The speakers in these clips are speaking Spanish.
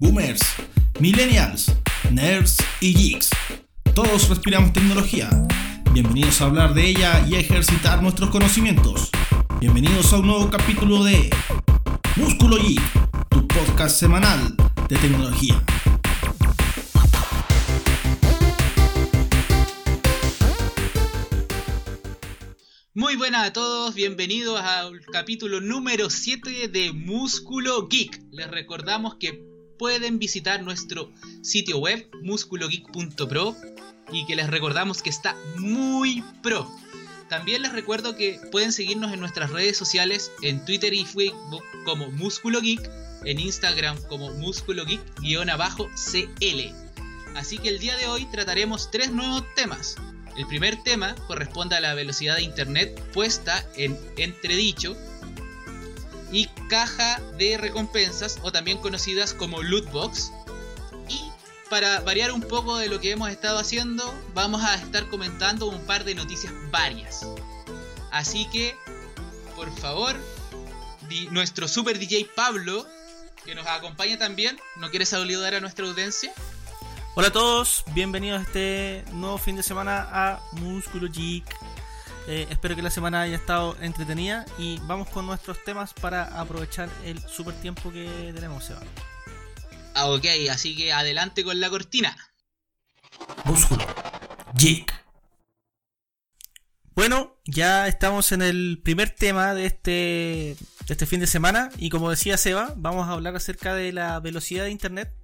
boomers, millennials, nerds y geeks. Todos respiramos tecnología. Bienvenidos a hablar de ella y a ejercitar nuestros conocimientos. Bienvenidos a un nuevo capítulo de Músculo Geek, tu podcast semanal de tecnología. Muy buenas a todos, bienvenidos al capítulo número 7 de Músculo Geek. Les recordamos que pueden visitar nuestro sitio web musculogeek.pro y que les recordamos que está muy pro. También les recuerdo que pueden seguirnos en nuestras redes sociales en Twitter y Facebook como Músculo Geek, en Instagram como Músculo Geek-CL. Así que el día de hoy trataremos tres nuevos temas. El primer tema corresponde a la velocidad de internet puesta en entredicho y caja de recompensas o también conocidas como loot box. Y para variar un poco de lo que hemos estado haciendo, vamos a estar comentando un par de noticias varias. Así que, por favor, nuestro super DJ Pablo, que nos acompaña también, ¿no quieres saludar a nuestra audiencia? Hola a todos, bienvenidos a este nuevo fin de semana a Músculo Geek. Eh, espero que la semana haya estado entretenida y vamos con nuestros temas para aprovechar el super tiempo que tenemos, Seba. Ah, ok, así que adelante con la cortina. Músculo Geek. Bueno, ya estamos en el primer tema de este, de este fin de semana y como decía Seba, vamos a hablar acerca de la velocidad de Internet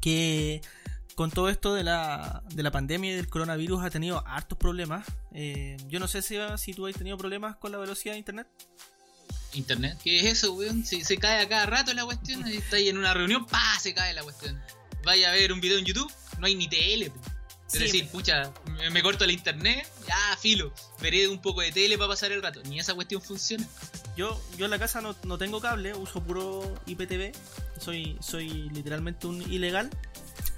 que con todo esto de la, de la pandemia y del coronavirus ha tenido hartos problemas. Eh, yo no sé si, si tú has tenido problemas con la velocidad de internet. ¿Internet? ¿Qué es eso, weón? Si se cae a cada rato la cuestión, está ahí en una reunión, ¡pa! se cae la cuestión. Vaya a ver un video en YouTube, no hay ni tele. Es decir, pucha, me, corto el internet, ya filo, veré un poco de tele para pasar el rato. Ni esa cuestión funciona. Yo, yo en la casa no, no tengo cable, uso puro IPTV. Soy, soy literalmente un ilegal.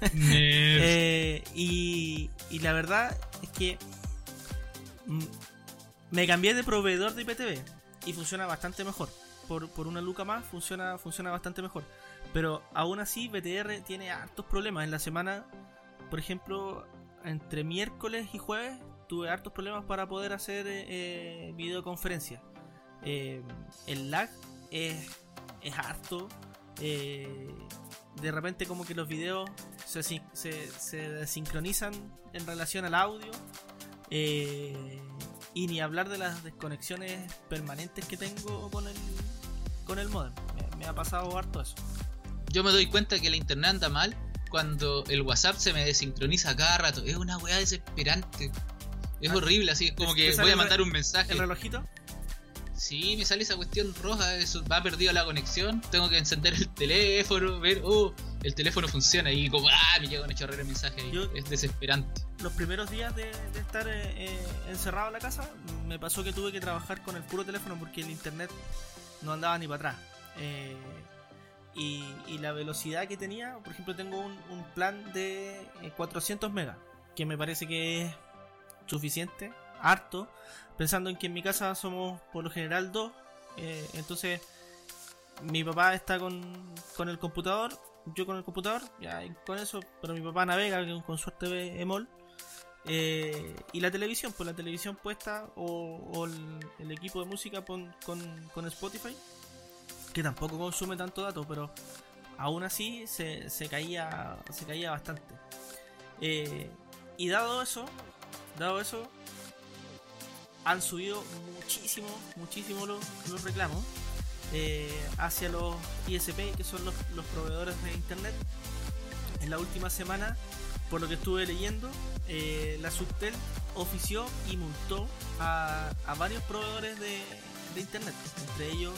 Eh, y, la verdad es que me cambié de proveedor de IPTV y funciona bastante mejor. Por, por, una luca más funciona, funciona bastante mejor. Pero aún así BTR tiene hartos problemas. En la semana, por ejemplo, entre miércoles y jueves tuve hartos problemas para poder hacer eh, videoconferencia. Eh, el lag es, es harto. Eh, de repente como que los videos se, se, desincronizan en relación al audio. Eh, y ni hablar de las desconexiones permanentes que tengo con el, con el modem. Me, ha pasado harto eso. Yo me doy cuenta que la internet anda mal cuando el WhatsApp se me desincroniza cada rato. Es una weá desesperante. Es ah, horrible, así es como que voy a mandar un mensaje. ¿El relojito? Sí, me sale esa cuestión roja, eso, va perdido la conexión, tengo que encender el teléfono, ver, oh, el teléfono funciona y como, ah, me llega un chorrera de mensaje es desesperante. Los primeros días de, estar eh, eh, encerrado en la casa, me pasó que tuve que trabajar con el puro teléfono porque el internet no andaba ni para atrás. Eh, y, la velocidad que tenía, por ejemplo, tengo un, un plan de 400 megas, que me parece que es suficiente, harto pensando en que en mi casa somos por lo general dos, eh, entonces mi papá está con, con, el computador, yo con el computador, ya con eso, pero mi papá navega con suerte ve EMOL. Eh, y la televisión, pues la televisión puesta o, el, equipo de música con, con, Spotify, que tampoco consume tanto dato, pero aún así se, se caía se caía bastante. Eh, y dado eso, dado eso, han subido muchísimo, muchísimo los, reclamos eh, hacia los ISP, que son los, proveedores de Internet. En la última semana, por lo que estuve leyendo, eh, la Subtel ofició y multó a, varios proveedores de, Internet, entre ellos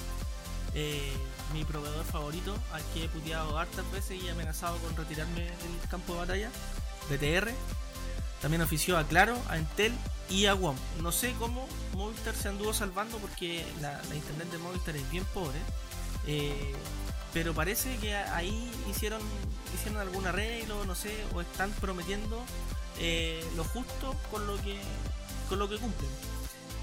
eh, mi proveedor favorito, al que he puteado hartas veces y amenazado con retirarme del campo de batalla, BTR. También ofició a Claro, a Entel y a WOM. No sé cómo Movistar se anduvo salvando porque la, internet de Movistar es bien pobre. Eh, pero parece que ahí hicieron hicieron algún arreglo, no sé, o están prometiendo eh, lo justo con lo que con lo que cumplen.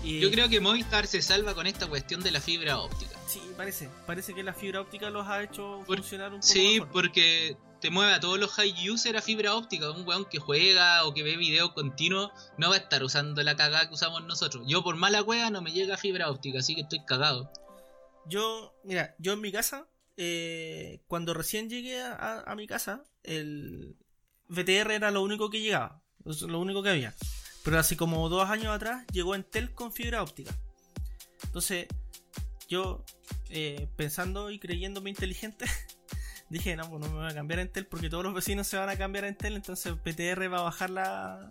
Yo creo que Movistar se salva con esta cuestión de la fibra óptica. Sí, parece. Parece que la fibra óptica los ha hecho funcionar un poco Sí, porque te mueve a todos los high user a fibra óptica. Un weón que juega o que ve video continuo no va a estar usando la cagada que usamos nosotros. Yo por mala cueva no me llega fibra óptica, así que estoy cagado. Yo, mira, yo en mi casa, eh, cuando recién llegué a, mi casa, el VTR era lo único que llegaba, lo único que había. Pero hace como dos años atrás llegó Entel con fibra óptica. Entonces, yo, eh, pensando y creyéndome inteligente, dije, no, pues no me voy a cambiar a Entel porque todos los vecinos se van a cambiar a Entel, entonces PTR va a bajar la,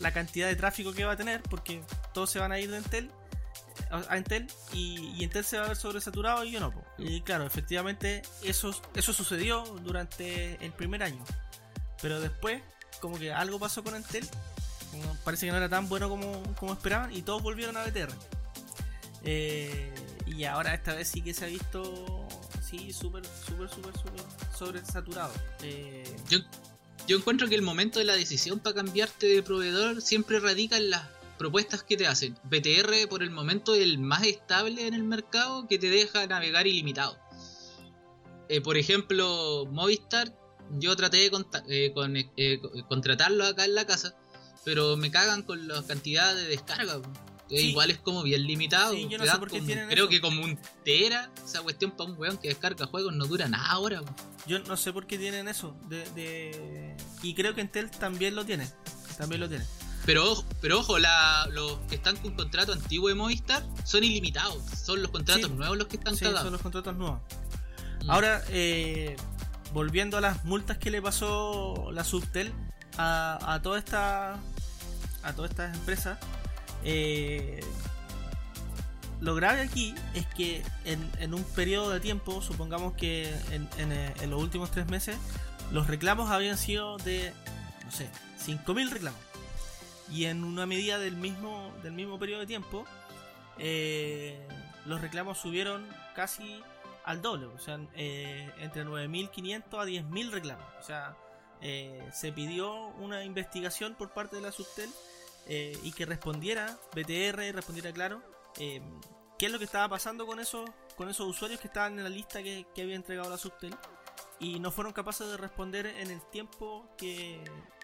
la cantidad de tráfico que va a tener porque todos se van a ir de Entel a Entel y, Entel se va a ver sobresaturado y yo no. Y claro, efectivamente eso, eso sucedió durante el primer año. Pero después, como que algo pasó con Entel, parece que no era tan bueno como, como esperaban y todos volvieron a BTR. Eh, y ahora esta vez sí que se ha visto, sí, súper, súper, súper, súper sobresaturado. Eh, yo, yo encuentro que el momento de la decisión para cambiarte de proveedor siempre radica en las propuestas que te hacen. BTR por el momento es el más estable en el mercado que te deja navegar ilimitado. Eh, por ejemplo, Movistar, yo traté de eh, eh, contratarlo acá en la casa, pero me cagan con la cantidad de descarga. Igual es como bien limitado. creo que como un tera, esa cuestión para un weón que descarga juegos no dura nada ahora. Yo no sé por qué tienen eso. De, Y creo que Entel también lo tiene. También lo tiene. Pero, pero ojo, la, los que están con contrato antiguo de Movistar son ilimitados. Son los contratos nuevos los que están sí, son los contratos nuevos. Mm. Ahora, eh, volviendo a las multas que le pasó la Subtel a, a toda esta a todas estas empresas, eh, lo grave aquí es que en, un periodo de tiempo, supongamos que en, en, los últimos tres meses, los reclamos habían sido de, no sé, 5.000 reclamos y en una medida del mismo, del mismo periodo de tiempo, eh, los reclamos subieron casi al doble, o sea, eh, entre 9.500 a 10.000 reclamos. O sea, eh, se pidió una investigación por parte de la Subtel y que respondiera BTR, respondiera claro, qué es lo que estaba pasando con esos, con esos usuarios que estaban en la lista que, que había entregado la Subtel y no fueron capaces de responder en el tiempo que,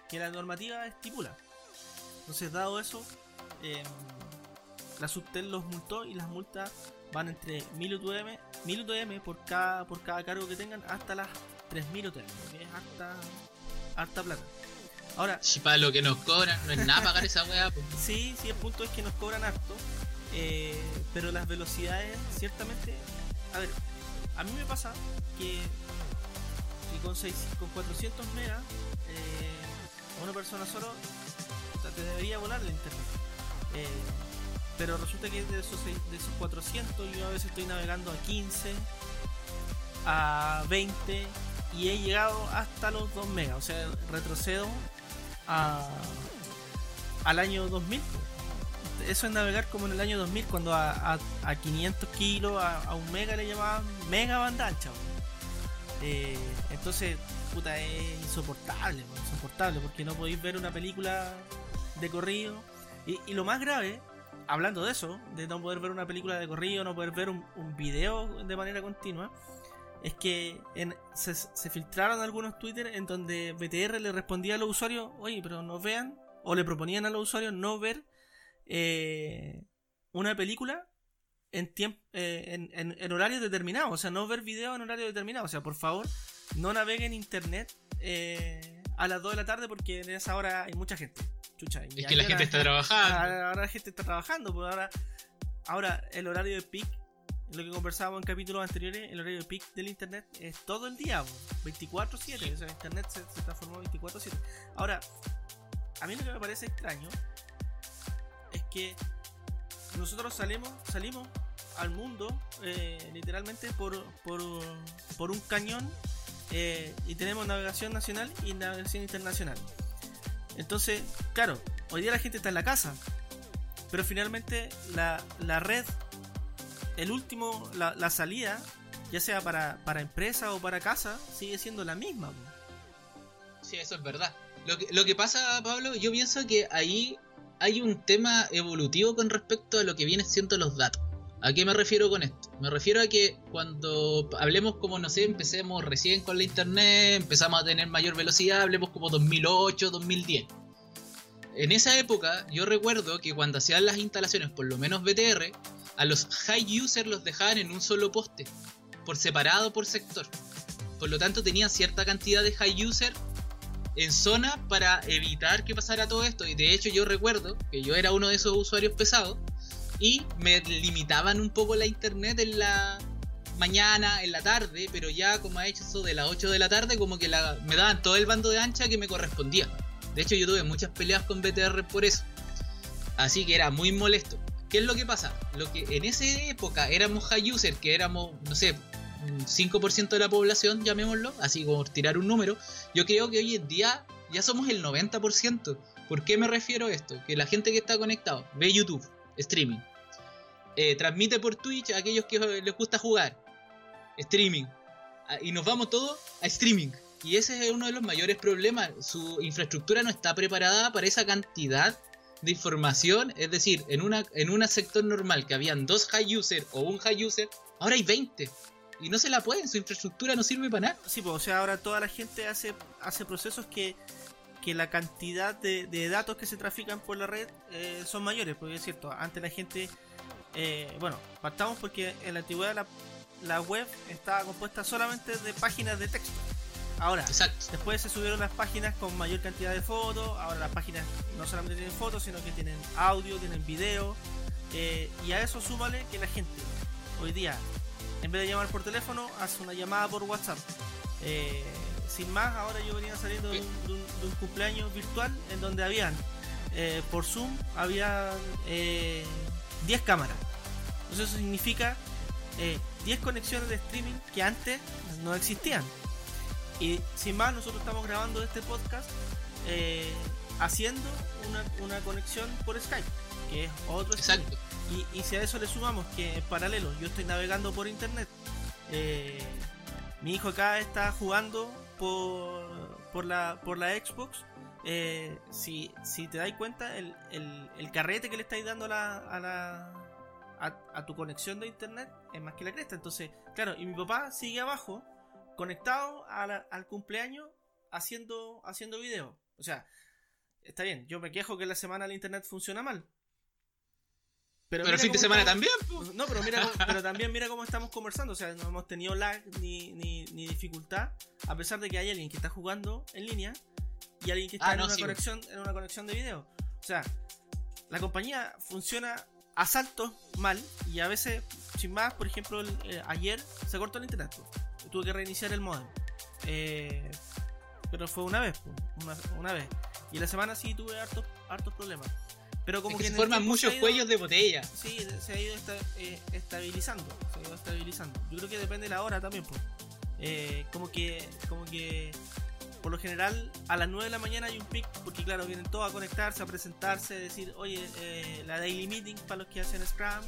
que la normativa estipula. Entonces, dado eso, em, la Subtel los multó y las multas van entre 1000 UTM, 1000 UTM por cada, por cada cargo que tengan hasta las 3000 UTM, que es harta, harta plata. Ahora, si para lo que nos cobran, no es nada pagar esa weá. Sí, sí, el punto es que nos cobran harto, eh, pero las velocidades, ciertamente. A ver, a mí me pasa que, con, 6, con 400 megas, eh, una persona solo te debería volar el internet. Eh, pero resulta que de esos, de esos 400 yo a veces estoy navegando a 15, a 20 y he llegado hasta los 2 megas. O sea, retrocedo a, al año 2000. Eso es navegar como en el año 2000 cuando a, a, 500 kilos, a, un mega le llamaban mega banda ancha. Eh, entonces, puta, es insoportable, insoportable porque no podéis ver una película de corrido. Y, lo más grave, hablando de eso, de no poder ver una película de corrido, no poder ver un, video de manera continua, es que se, filtraron algunos Twitter en donde BTR le respondía a los usuarios, oye, pero no vean, o le proponían a los usuarios no ver eh, una película en, tiempo, eh, en, en, horario determinado, o sea, no ver video en horario determinado, o sea, por favor, no naveguen internet eh, a las 2 de la tarde porque en esa hora hay mucha gente es que la gente está trabajando. Ahora, la gente está trabajando, pues ahora, ahora el horario de peak, lo que conversábamos en capítulos anteriores, el horario de peak del internet es todo el día, 24/7, pues, o sea, internet se, transformó 24/7. Ahora, a mí lo que me parece extraño es que nosotros salimos, salimos al mundo eh, literalmente por, por, un cañón eh, y tenemos navegación nacional y navegación internacional. Entonces, claro, hoy día la gente está en la casa, pero finalmente la, red, el último, la, salida, ya sea para, para, empresa o para casa, sigue siendo la misma. Sí, eso es verdad. Lo que, lo que pasa, Pablo, yo pienso que ahí hay un tema evolutivo con respecto a lo que vienen siendo los datos. ¿A qué me refiero con esto? Me refiero a que cuando hablemos como, no sé, empecemos recién con la internet, empezamos a tener mayor velocidad, hablemos como 2008, 2010. En esa época yo recuerdo que cuando hacían las instalaciones, por lo menos BTR, a los high users los dejaban en un solo poste, por separado por sector. Por lo tanto tenían cierta cantidad de high user en zona para evitar que pasara todo esto. Y de hecho yo recuerdo que yo era uno de esos usuarios pesados y me limitaban un poco la internet en la mañana, en la tarde, pero ya como ha hecho eso de las 8 de la tarde, como que me daban todo el bando de ancha que me correspondía. De hecho yo tuve muchas peleas con BTR por eso. Así que era muy molesto. ¿Qué es lo que pasa? Lo que en esa época éramos high user, que éramos, no sé, 5% de la población, llamémoslo, así como tirar un número, yo creo que hoy en día ya somos el 90%. ¿Por qué me refiero a esto? Que la gente que está conectado ve YouTube, streaming, eh, transmite por Twitch a aquellos que les gusta jugar. Streaming. Y nos vamos todos a streaming. Y ese es uno de los mayores problemas. Su infraestructura no está preparada para esa cantidad de información. Es decir, en una en un sector normal que habían dos high user o un high user, ahora hay 20. Y no se la pueden, su infraestructura no sirve para nada. Sí, pues, o sea, ahora toda la gente hace, hace procesos que, que la cantidad de, datos que se trafican por la red eh, son mayores. Porque es cierto, antes la gente eh, bueno, partamos porque en la antigüedad la, web estaba compuesta solamente de páginas de texto. Ahora, después se subieron las páginas con mayor cantidad de fotos. Ahora las páginas no solamente tienen fotos, sino que tienen audio, tienen video. Eh, y a eso súmale que la gente hoy día, en vez de llamar por teléfono, hace una llamada por WhatsApp. Eh, sin más, ahora yo venía saliendo de un, cumpleaños virtual en donde habían por Zoom, había 10 cámaras. Entonces eso significa 10 eh, conexiones de streaming que antes no existían. Y sin más, nosotros estamos grabando este podcast eh, haciendo una, conexión por Skype, que es otro Exacto. Y, si a eso le sumamos que en paralelo yo estoy navegando por internet, eh, mi hijo acá está jugando por, por, la, por la Xbox eh, si, si te das cuenta, el, carrete que le estáis dando a, la, a, la a, tu conexión de internet es más que la cresta. Entonces, claro, y mi papá sigue abajo, conectado al cumpleaños, haciendo, haciendo video. O sea, está bien, yo me quejo que la semana el internet funciona mal. Pero, el fin de semana también. No, pero mira, pero también mira cómo estamos conversando. O sea, no hemos tenido lag ni, ni, ni dificultad. A pesar de que hay alguien que está jugando en línea y alguien que está ah, en, una conexión, en una conexión de video. O sea, la compañía funciona a saltos mal y a veces, sin más, por ejemplo, eh, ayer se cortó el internet. Pues. Tuve que reiniciar el modem. Eh, pero fue una vez, una, vez. Y la semana sí tuve hartos, hartos problemas. Pero como que, se forman muchos cuellos de botella. Sí, se ha ido eh, estabilizando. Se ha ido estabilizando. Yo creo que depende de la hora también, pues. como que, como que por lo general a las 9 de la mañana hay un pic, porque claro, vienen todos a conectarse, a presentarse, decir, oye, eh, la daily meeting para los que hacen Scrum,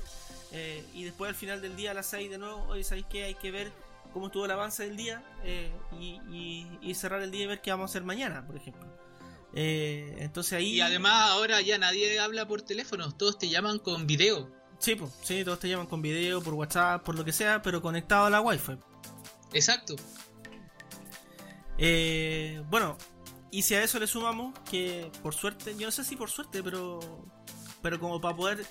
y después al final del día a las 6 de nuevo, oye, ¿sabéis qué? Hay que ver cómo estuvo el avance del día eh, y, cerrar el día y ver qué vamos a hacer mañana, por ejemplo. entonces ahí... Y además ahora ya nadie habla por teléfono, todos te llaman con video. Sí, pues, sí, todos te llaman con video, por WhatsApp, por lo que sea, pero conectado a la Wi-Fi. Exacto. Eh, bueno, y si a eso le sumamos que por suerte, yo no sé si por suerte, pero, pero como para poder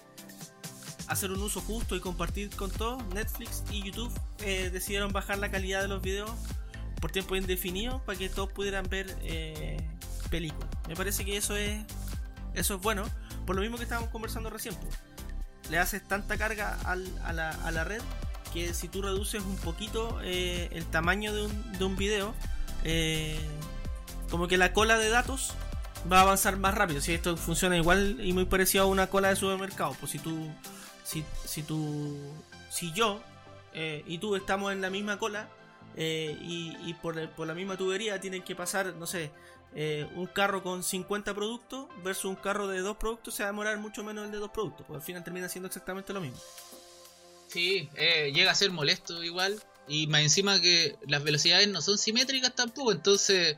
hacer un uso justo y compartir con todos, Netflix y YouTube eh, decidieron bajar la calidad de los videos por tiempo indefinido para que todos pudieran ver eh, películas. Me parece que eso es eso es bueno. Por lo mismo que estábamos conversando recién, le haces tanta carga a, la, a, la, red que si tú reduces un poquito eh, el tamaño de un, de un video, como que la cola de datos va a avanzar más rápido. Si esto funciona igual y muy parecido a una cola de supermercado, pues si tú, si, si tú, si yo eh, y tú estamos en la misma cola eh, y, por, la misma tubería tienen que pasar, no sé, un carro con 50 productos versus un carro de dos productos, se va a demorar mucho menos el de dos productos, porque al final termina siendo exactamente lo mismo. Sí, llega a ser molesto igual. Y más encima que las velocidades no son simétricas tampoco, entonces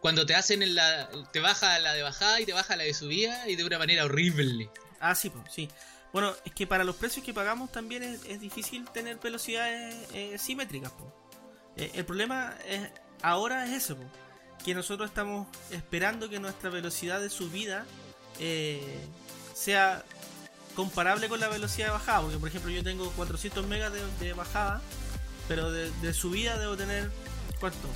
Cuando te hacen en la. Te baja la de bajada y te baja la de subida y de una manera horrible. Ah, sí, pues, sí. Bueno, es que para los precios que pagamos también es, es difícil tener velocidades eh, simétricas. Eh, el problema es, ahora es eso, po, que nosotros estamos esperando que nuestra velocidad de subida eh, sea comparable con la velocidad de bajada. Porque, por ejemplo, yo tengo 400 megas de, de bajada, pero de, de, subida debo tener, ¿cuánto?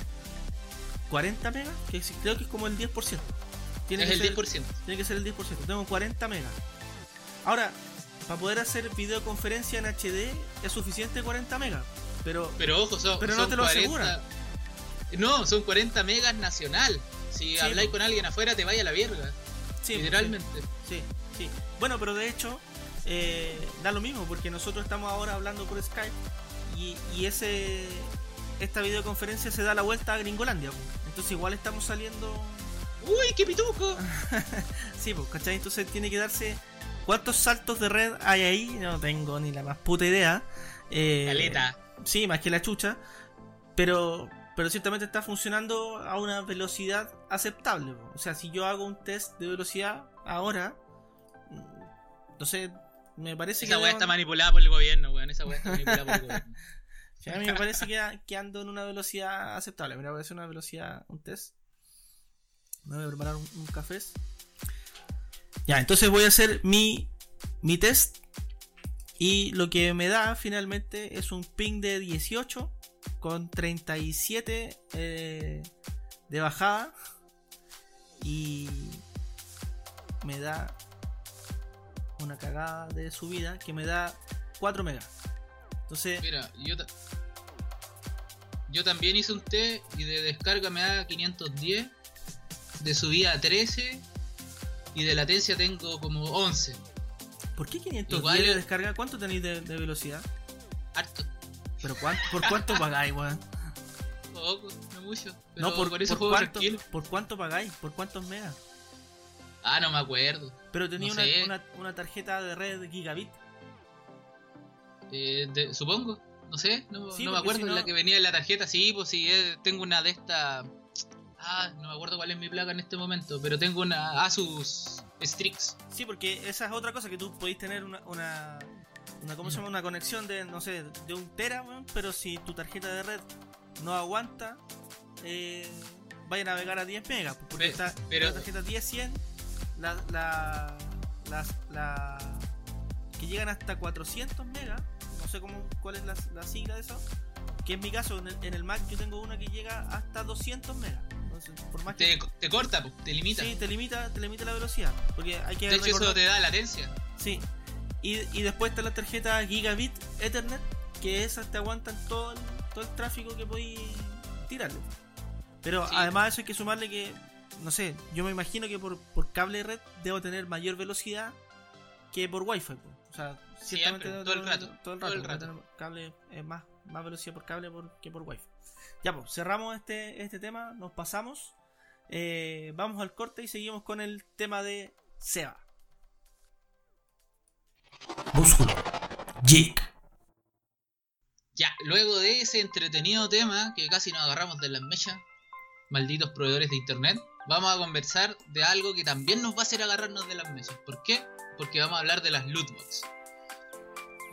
40 megas, que creo que es como el 10%. Tiene es que el ser, 10%. Tiene que ser el 10%. Tengo 40 megas. Ahora, para poder hacer videoconferencia en HD es suficiente 40 megas. Pero, pero ojo, son, pero no te lo 40, asegura. No, son 40 megas nacional. Si sí, habláis con alguien afuera, te vaya a la verga. Sí, literalmente. Sí, sí. Bueno, pero de hecho, eh, da lo mismo, porque nosotros estamos ahora hablando por Skype y, y ese esta videoconferencia se da la vuelta a Gringolandia. Entonces igual estamos saliendo... ¡Uy, qué pituco! sí, pues, ¿cachai? Entonces tiene que darse... ¿Cuántos saltos de red hay ahí? No tengo ni la más puta idea. Eh, Caleta. Sí, más que la chucha. Pero, pero ciertamente está funcionando a una velocidad aceptable. O sea, si yo hago un test de velocidad ahora, no sé, me parece Esa que... Esa weá está manipulada por el gobierno, weón. Esa weá está manipulada por el gobierno. A mí me parece que, que, ando en una velocidad aceptable. Mira, voy a hacer una velocidad, un test. Me voy a preparar un, un café. Ya, entonces voy a hacer mi, mi test. Y lo que me da finalmente es un ping de 18 con 37 eh, de bajada. Y me da una cagada de subida que me da 4 megas. Entonces. Mira, yo, yo también hice un T y de descarga me da 510. De subida a 13. Y de latencia tengo como 11. ¿Por qué 510 Igual, de descarga? ¿Cuánto tenéis de, de, velocidad? Harto. ¿Pero cuánto, por cuánto pagáis, weón? Poco, no mucho. Pero no, por, por eso por juego cuánto, tranquilo. ¿Por cuánto pagáis? ¿Por cuántos megas? Ah, no me acuerdo. Pero tenía no una, una, una, tarjeta de red gigabit. Eh, de, supongo, no sé, no, Sí, no me acuerdo si no- la que venía en la tarjeta, sí, pues sí, eh, tengo una de estas. Ah, no me acuerdo cuál es mi placa en este momento, pero tengo una Asus Strix. Sí, porque esa es otra cosa que tú podéis tener una, una, una ¿cómo se llama? Una conexión de, no sé, de un tera, pero si tu tarjeta de red no aguanta, eh, vaya a navegar a 10 megas, pues, porque Pe- está pero- la tarjeta 10-100, la, la, las- la- que llegan hasta 400 megas, no sé cómo, cuál es la, la sigla de eso, que en mi caso, en el, en el Mac yo tengo una que llega hasta 200 megas, entonces, por más que... Te, corta, pues, te limita. Sí, te limita, te limita la velocidad, porque hay que de hecho, recordar- eso te da latencia. Sí. Y, y después está la tarjeta Gigabit Ethernet, que esas te aguantan todo el, todo el tráfico que podéis tirarle. Pero Sí. además eso hay que sumarle que, no sé, yo me imagino que por, por cable de red debo tener mayor velocidad que por wifi. po. O sea, ciertamente todo el rato, Todo el todo rato. el Cable, eh, más, más velocidad por cable por- que por wifi. Ya, pues, cerramos este, este tema, nos pasamos. eh, vamos al corte y seguimos con el tema de Seba. Músculo. Geek. Ya, luego de ese entretenido tema que casi nos agarramos de las mechas, malditos proveedores de internet, vamos a conversar de algo que también nos va a hacer agarrarnos de las mechas. ¿Por qué? Porque vamos a hablar de las lootbox.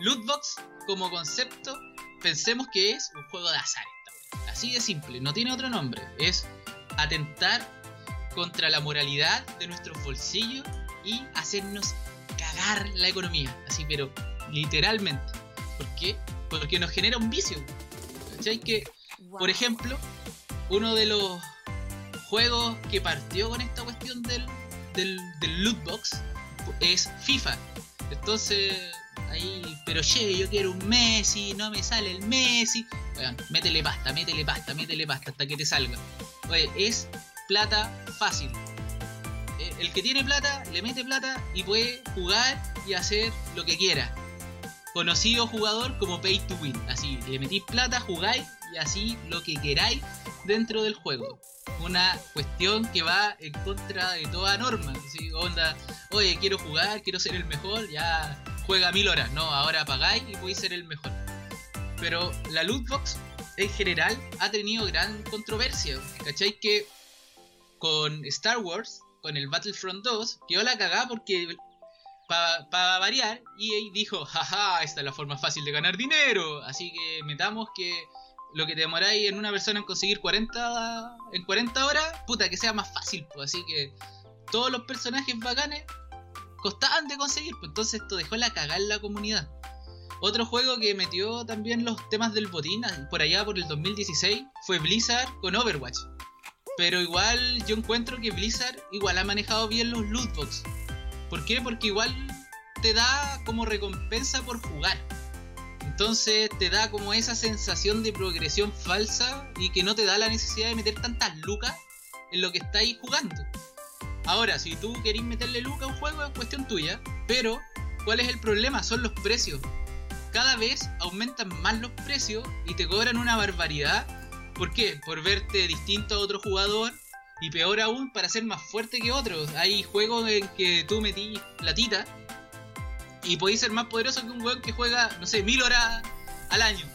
Lootbox, como concepto, pensemos que es un juego de azar. Así de simple, no tiene otro nombre. Es atentar contra la moralidad de nuestros bolsillos y hacernos cagar la economía. Así, pero literalmente. ¿Por qué? Porque nos genera un vicio. ¿Cachai? Que, por ejemplo, uno de los juegos que partió con esta cuestión del, del, del loot box es FIFA. Entonces, ahí, pero che, yo quiero un Messi, no me sale el Messi. Weón, métele pasta, métele pasta, métele pasta hasta que te salga. Oye, es plata fácil. Eh, El que tiene plata, le mete plata y puede jugar y hacer lo que quiera. Conocido jugador como Pay to Win. Así, le metís plata, jugáis y así lo que queráis dentro del juego. Una cuestión que va en contra de toda norma. Así, onda, oye, quiero jugar, quiero ser el mejor, ya juega mil horas. No, ahora pagáis y podéis ser el mejor. Pero la lootbox en general ha tenido gran controversia. ¿Cachai? Que con Star Wars, con el Battlefront 2, quedó la cagada porque para variar, EA dijo, jaja, esta es la forma fácil de ganar dinero. Así que metamos que lo que te demoráis en una persona en conseguir 40 en 40 horas, puta, que sea más fácil. Pues. Así que todos los personajes bacanes costaban de conseguir. Pues entonces esto dejó la cagada en la comunidad. Otro juego que metió también los temas del botín por allá por el 2016 fue Blizzard con Overwatch. Pero igual yo encuentro que Blizzard igual ha manejado bien los lootbox. ¿Por qué? Porque igual te da como recompensa por jugar. Entonces te da como esa sensación de progresión falsa y que no te da la necesidad de meter tantas lucas en lo que estáis jugando. Ahora, si tú querés meterle lucas a un juego es cuestión tuya, pero ¿cuál es el problema? Son los precios. Cada vez aumentan más los precios y te cobran una barbaridad. ¿Por qué? Por verte distinto a otro jugador y peor aún para ser más fuerte que otros. Hay juegos en que tú metís platita y podéis ser más poderoso que un weón que juega, no sé, mil horas al año.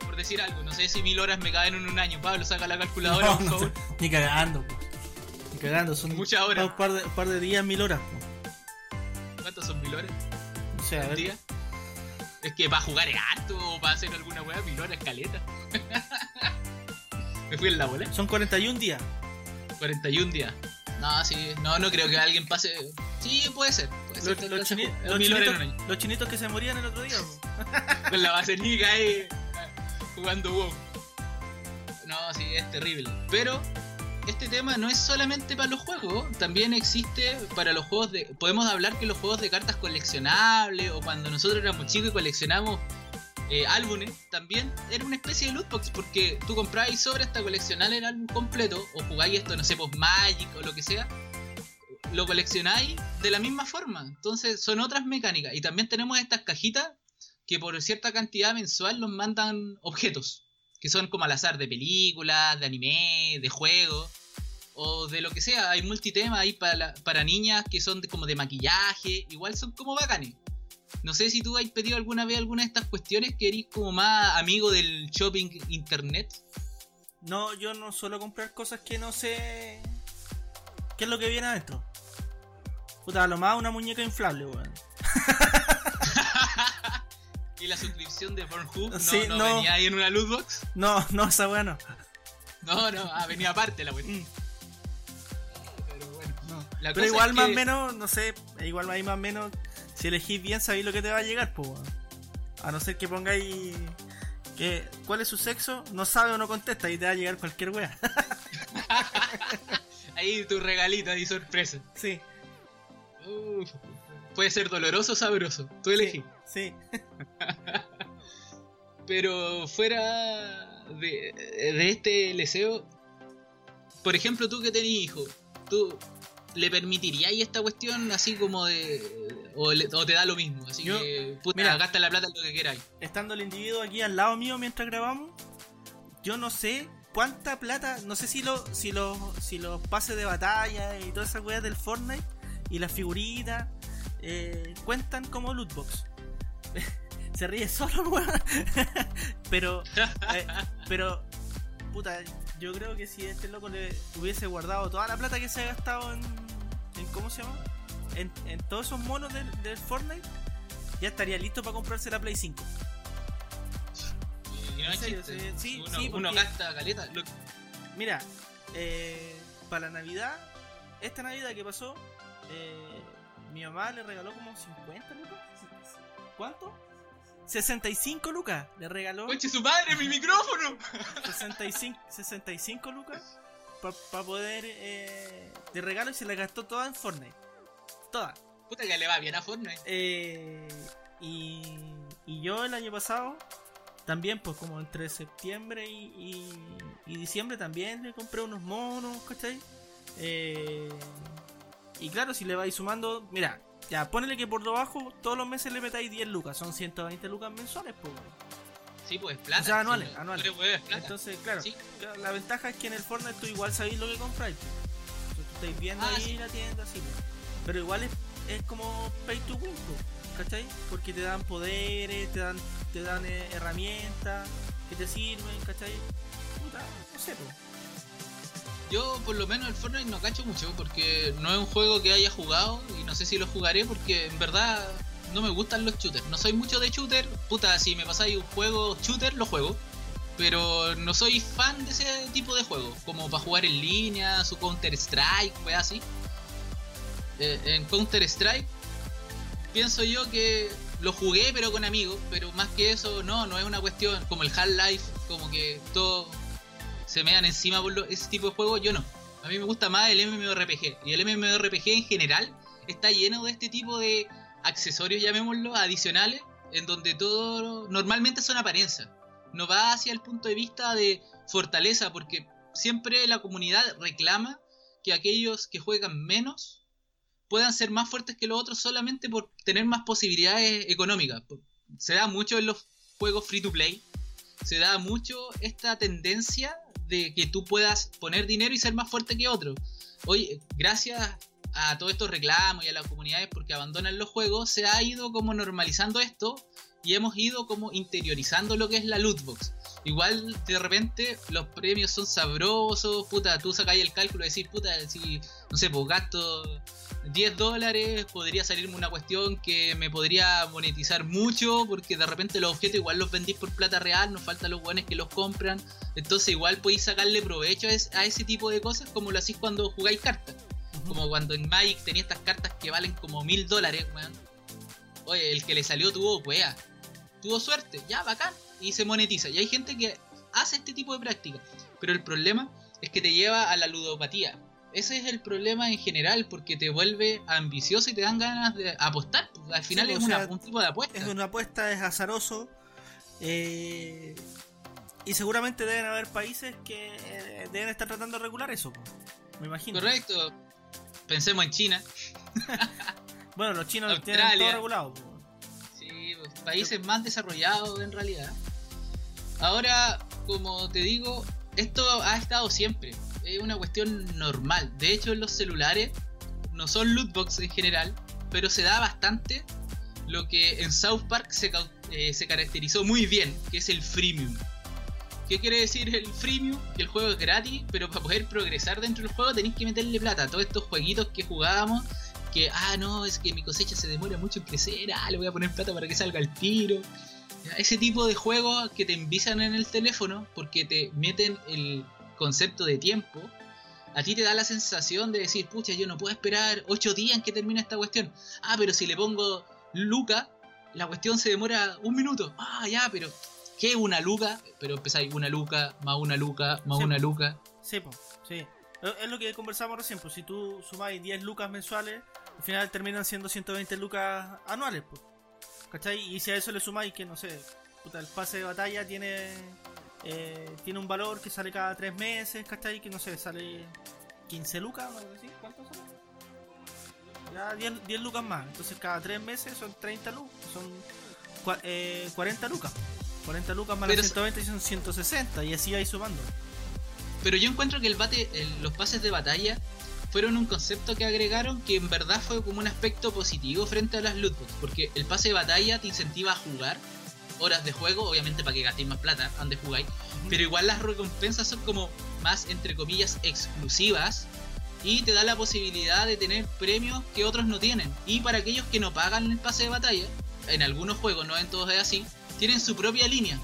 Por decir algo, no sé si mil horas me caen en un año. Pablo, saca la calculadora, por favor. ni cagando, Ni cagando, son muchas horas. Un par de, par de días, mil horas. ¿Cuántos son mil horas? O sea, a día? Es que para jugar es harto o para hacer alguna weá, mil horas caleta. me fui en la bola. Son 41 días. 41 días. No, sí, no, no creo que alguien pase. Sí, puede ser. los, chinitos, que se morían el otro día. Con la base ahí jugando WoW. No, sí, es terrible. Pero este tema no es solamente para los juegos, también existe para los juegos de. Podemos hablar que los juegos de cartas coleccionables o cuando nosotros éramos chicos y coleccionamos eh, álbumes, también era una especie de lootbox porque tú comprabas sobre hasta coleccionar el álbum completo o jugáis esto, no sé, pues Magic o lo que sea, lo coleccionáis de la misma forma. Entonces son otras mecánicas. Y también tenemos estas cajitas que por cierta cantidad mensual nos mandan objetos, que son como al azar de películas, de anime, de juegos o de lo que sea. Hay multitemas ahí para, para niñas que son como de maquillaje, igual son como bacanes. No sé si tú has pedido alguna vez alguna de estas cuestiones que eres como más amigo del shopping internet. No, yo no suelo comprar cosas que no sé qué es lo que viene adentro. Puta, a lo más una muñeca inflable, weón. ¿Y la suscripción de Pornhub no, no, venía ahí en una lootbox? No, no, esa weón no. No, no, ah, venía aparte la weón. Mm. Pero bueno, Pero igual más o menos, no sé, igual ahí más o menos si elegís bien, sabéis lo que te va a llegar, pues. A no ser que pongáis que cuál es su sexo, no sabe o no contesta y te va a llegar cualquier wea. ahí tu regalito, ahí sorpresa. Sí. Puede ser doloroso o sabroso, tú elegís. Sí. Pero fuera de, de este leseo, por ejemplo, tú que tenés hijo, tú le permitiríais esta cuestión así como de o, te da lo mismo. Así que, puta, gasta la plata en lo que queráis. Estando el individuo aquí al lado mío mientras grabamos, yo no sé cuánta plata, no sé si, lo, si, los, si los pases de batalla y todas esas weas del Fortnite y las figuritas eh, cuentan como lootbox. Se ríe solo, weón. pero, eh, pero, puta, yo creo que si este loco le hubiese guardado toda la plata que se ha gastado en, en ¿cómo se llama? en, todos esos monos del, Fortnite, ya estaría listo para comprarse la Play 5. ¿En serio? Sí, uno, sí, uno gasta caleta. Mira, eh, para la Navidad, esta Navidad que pasó, eh, mi mamá le regaló como 50 lucas. ¿Cuánto? 65 lucas le regaló. ¡Coche su madre, mi micrófono! 65, 65 lucas para poder eh, de regalo y se la gastó toda en Fortnite todas. Puta que le va bien a Fortnite. Eh, y, y yo el año pasado, también, pues como entre septiembre y, y, diciembre, también le compré unos monos, ¿cachai? Eh, y claro, si le vais sumando, mira, ya ponele que por debajo todos los meses le metáis 10 lucas, son 120 lucas mensuales, pues. Sí, pues plata. O sea, anuales, anuales. Entonces, claro, la ventaja es que en el Fortnite tú igual sabéis lo que compráis. Tú estáis viendo ah, ahí la tienda, así, pues. Pero igual es, como pay to win, ¿cachai? Porque te dan poderes, te dan, te dan eh, herramientas que te sirven, ¿cachai? Puta, no sé, Yo por lo menos el Fortnite no cacho mucho porque no es un juego que haya jugado y no sé si lo jugaré porque en verdad no me gustan los shooters. No soy mucho de shooter. Puta, si me pasáis un juego shooter, lo juego. Pero no soy fan de ese tipo de juego. Como para jugar en línea, su Counter Strike, fue así. Eh, en Counter Strike pienso yo que lo jugué pero con amigos. Pero más que eso, no, no es una cuestión como el Half-Life, como que todo se me dan encima por ese tipo de juegos. Yo no. A mí me gusta más el MMORPG. Y el MMORPG en general está lleno de este tipo de accesorios, llamémoslo, adicionales, en donde todo normalmente son apariencia. No va hacia el punto de vista de fortaleza, porque siempre la comunidad reclama que aquellos que juegan menos puedan ser más fuertes que los otros solamente por tener más posibilidades económicas. Se da mucho en los juegos free to play, se da mucho esta tendencia de que tú puedas poner dinero y ser más fuerte que otro. Hoy, gracias a todos estos reclamos y a las comunidades porque abandonan los juegos, se ha ido como normalizando esto y hemos ido como interiorizando lo que es la lootbox. Igual de repente los premios son sabrosos, puta, tú sacáis el cálculo y decís, puta, si, no sé, pues gasto 10 dólares, podría salirme una cuestión que me podría monetizar mucho, porque de repente los objetos igual los vendís por plata real, nos faltan los buenos que los compran, entonces igual podéis sacarle provecho a ese tipo de cosas como lo hacéis cuando jugáis cartas. Como cuando en Magic tenía estas cartas que valen como mil dólares, weón. Oye, el que le salió tuvo wea. Tuvo suerte, ya, bacán. Y se monetiza. Y hay gente que hace este tipo de práctica. Pero el problema es que te lleva a la ludopatía. Ese es el problema en general, porque te vuelve ambicioso y te dan ganas de apostar. Pues, al final es un tipo de apuesta. Es una apuesta, es azaroso. Eh, y seguramente deben haber países que eh, deben estar tratando de regular eso. Me imagino. Correcto. Pensemos en China. bueno, los chinos tienen todo regulado. Sí, pues, países más desarrollados en realidad. Ahora, como te digo, esto ha estado siempre. Es una cuestión normal. De hecho, en los celulares no son lootbox en general, pero se da bastante lo que en South Park se, eh, se caracterizó muy bien, que es el freemium. ¿Qué quiere decir el freemium? Que el juego es gratis, pero para poder progresar dentro del juego tenéis que meterle plata. Todos estos jueguitos que jugábamos, que, ah, no, es que mi cosecha se demora mucho en crecer, ah, le voy a poner plata para que salga el tiro. Ese tipo de juegos que te envisan en el teléfono porque te meten el concepto de tiempo, a ti te da la sensación de decir, pucha, yo no puedo esperar 8 días en que termine esta cuestión. Ah, pero si le pongo Luca, la cuestión se demora un minuto. Ah, ya, pero ¿Qué una luca? Pero empezáis una luca, más una luca, más una luca. Sí, pues, sí. Es lo que conversamos recién, pues si tú sumáis 10 lucas mensuales, al final terminan siendo 120 lucas anuales, pues. ¿Cachai? Y si a eso le sumáis que, no sé, puta, el pase de batalla tiene eh, tiene un valor que sale cada 3 meses, ¿cachai? Que no sé, sale 15 lucas, ¿cuánto sale? Ya 10, 10, lucas más, entonces cada 3 meses son 30 lucas, son eh, 40 lucas. 40 lucas más los 120 son 160 y así va sumando. Pero yo encuentro que el bate, los pases de batalla fueron un concepto que agregaron que en verdad fue como un aspecto positivo frente a las lootbox, porque el pase de batalla te incentiva a jugar horas de juego, obviamente para que gastéis más plata donde jugáis, pero igual las recompensas son como más entre comillas exclusivas y te da la posibilidad de tener premios que otros no tienen. Y para aquellos que no pagan el pase de batalla, en algunos juegos, no en todos es así, tienen su propia línea.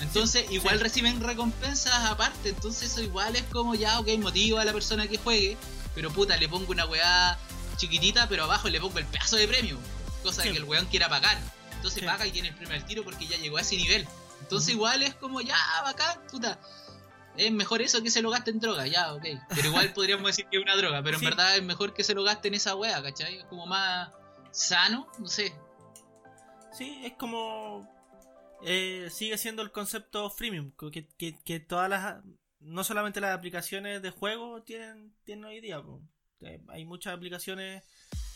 Entonces, igual reciben recompensas aparte. Entonces, eso igual es como ya, ok, motiva a la persona que juegue. Pero puta, le pongo una weá chiquitita, pero abajo le pongo el pedazo de premio. Cosa que el weón quiera pagar. Entonces paga y tiene el premio al tiro porque ya llegó a ese nivel. Entonces, igual es como ya, bacán, puta. Es mejor eso que se lo gaste en droga, ya, ok. Pero igual podríamos decir que es una droga, pero en verdad es mejor que se lo gaste en esa weá, ¿cachai? Es como más sano, no sé. Sí, es como eh, sigue siendo el concepto freemium, que, todas las, no solamente las aplicaciones de juego tienen, tienen hoy día, hay muchas aplicaciones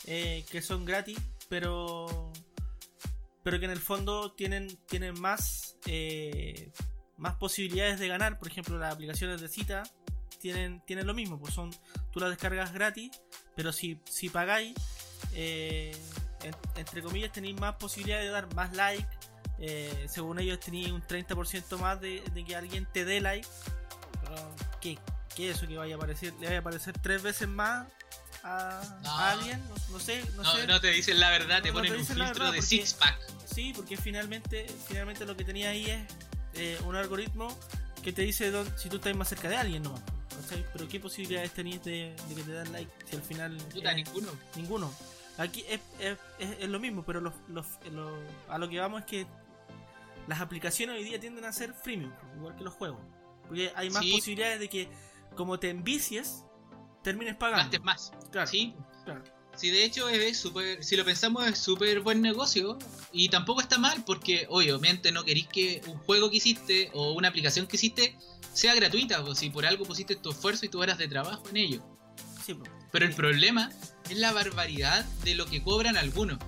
eh, que son gratis, pero pero que en el fondo tienen, tienen más, eh, más posibilidades de ganar. Por ejemplo, las aplicaciones de cita tienen, tienen lo mismo, pues son, tú las descargas gratis, pero si, si pagáis, entre comillas, tenéis más posibilidades de dar más like, eh, según ellos tenía un 30% más de, que alguien te dé like. Pero, ¿qué? ¿Qué es eso que vaya a aparecer? ¿Le vaya a aparecer tres veces más a, No. a alguien? No, no sé, no, No, sé. no te dicen la verdad, te ponen te un filtro de porque- six pack. Sí, porque finalmente, finalmente lo que tenía ahí es eh, un algoritmo que te dice dónde- si tú estás más cerca de alguien, ¿no? ¿Cachai? Pero ¿qué posibilidades tenías de, de que te dan like si al final... Puta, eh, ninguno. Ninguno. Aquí es, es- es- es lo mismo, pero los, los- lo- a lo que vamos es que las aplicaciones hoy día tienden a ser freemium, igual que los juegos. Porque hay más Sí. posibilidades de que, como te envicies, termines pagando. Gastes más. Claro, Sí, claro. Sí, de hecho es súper, si lo pensamos es súper buen negocio y tampoco está mal porque obviamente no queréis que un juego que hiciste o una aplicación que hiciste sea gratuita, o si por algo pusiste tu esfuerzo y tu horas de trabajo en ello. Sí, po. Pero el problema es la barbaridad de lo que cobran algunos.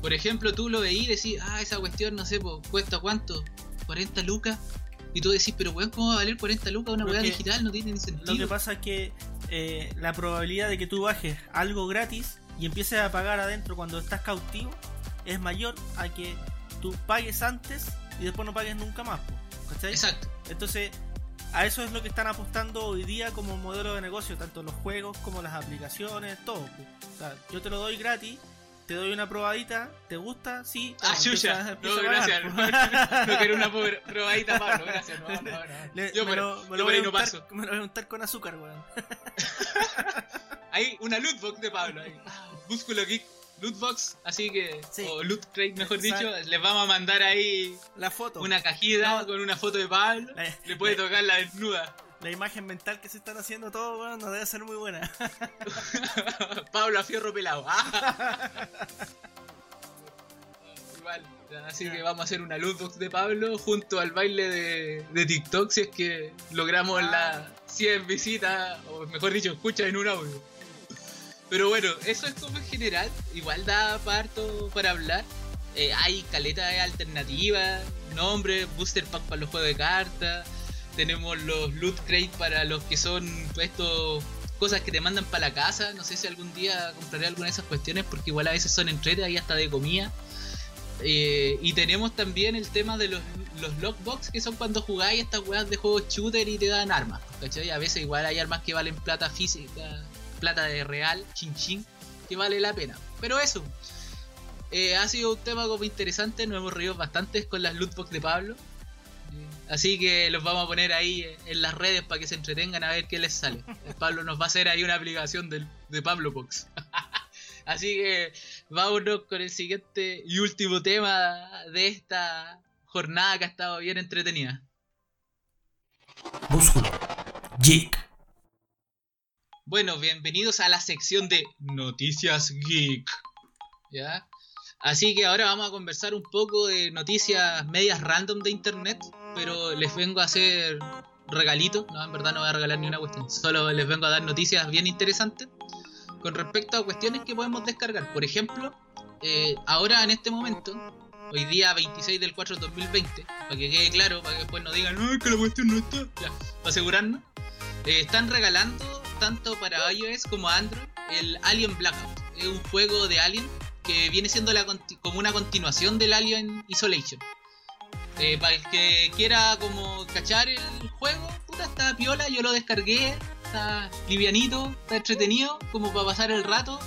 Por ejemplo, tú lo veís y decís, ah, esa cuestión, no sé, po, cuesta cuánto, 40 lucas. Y tú decís, pero weón, ¿cómo va a valer 40 lucas una weá digital? No tiene ni Lo que sentido. pasa es que eh, la probabilidad de que tú bajes algo gratis y empieces a pagar adentro cuando estás cautivo es mayor a que tú pagues antes y después no pagues nunca más. po, ¿cachai? Exacto. Entonces, a eso es lo que están apostando hoy día como modelo de negocio, tanto los juegos como las aplicaciones, todo. po. O sea, yo te lo doy gratis, te doy una probadita, ¿te gusta? Sí. Ah, chucha. No, gracias. pagar, po. No quiero una probadita, Pablo. Gracias. No, no, no. Le- Yo me lo, me yo lo por voy ahí a no untar, paso. me lo voy a untar con azúcar, weón. Hay una lootbox de Pablo. Ahí. Músculo Geek Lootbox. Así que. Sí. O Loot Crate, mejor Exacto. dicho. Les vamos a mandar ahí La foto. una cajita No. con una foto de Pablo. La, Le puede la- tocar la desnuda. La imagen mental que se están haciendo todo, weón, no debe ser muy buena. Pablo fierro pelado. Ah. Igual. Así que vamos a hacer una lootbox de Pablo junto al baile de, de TikTok si es que logramos Ah. las 100 visitas, o mejor dicho, escuchas en un audio. Pero bueno, eso es como en general. Igual da parto para hablar. Eh, hay caleta de alternativas, nombres, booster pack para los juegos de cartas. Tenemos los loot crate para los que son pues, estos cosas que te mandan para la casa. No sé si algún día compraré alguna de esas cuestiones porque igual a veces son entrete y hasta de comida. Eh, y tenemos también el tema de los, los lockbox, que son cuando jugáis estas weas de juegos shooter y te dan armas. ¿cachai? A veces igual hay armas que valen plata física, plata de real, chin chin, que vale la pena. Pero eso, eh, ha sido un tema como interesante, nos hemos reído bastante con las lootbox de Pablo. Eh, Así que los vamos a poner ahí en las redes para que se entretengan a ver qué les sale. Pablo nos va a hacer ahí una aplicación del- de Pablo Box. Así que vámonos con el siguiente y último tema de esta jornada que ha estado bien entretenida. Músculo. Geek. Bueno, bienvenidos a la sección de Noticias Geek. ¿Ya? Así que ahora vamos a conversar un poco de noticias medias random de internet, pero les vengo a hacer regalitos, no, en verdad no voy a regalar ni una cuestión, solo les vengo a dar noticias bien interesantes con respecto a cuestiones que podemos descargar. Por ejemplo, eh, ahora en este momento, hoy día 26 del 4 del 2020, para que quede claro, para que después no digan, no, que la cuestión no está, ya, para asegurarnos, eh, están regalando tanto para iOS como Android el Alien Blackout. Es un juego de Alien que viene siendo la como una continuación del Alien Isolation. Eh, para el que quiera como cachar el juego, puta, está piola, yo lo descargué, está livianito, está entretenido, como para pasar el rato.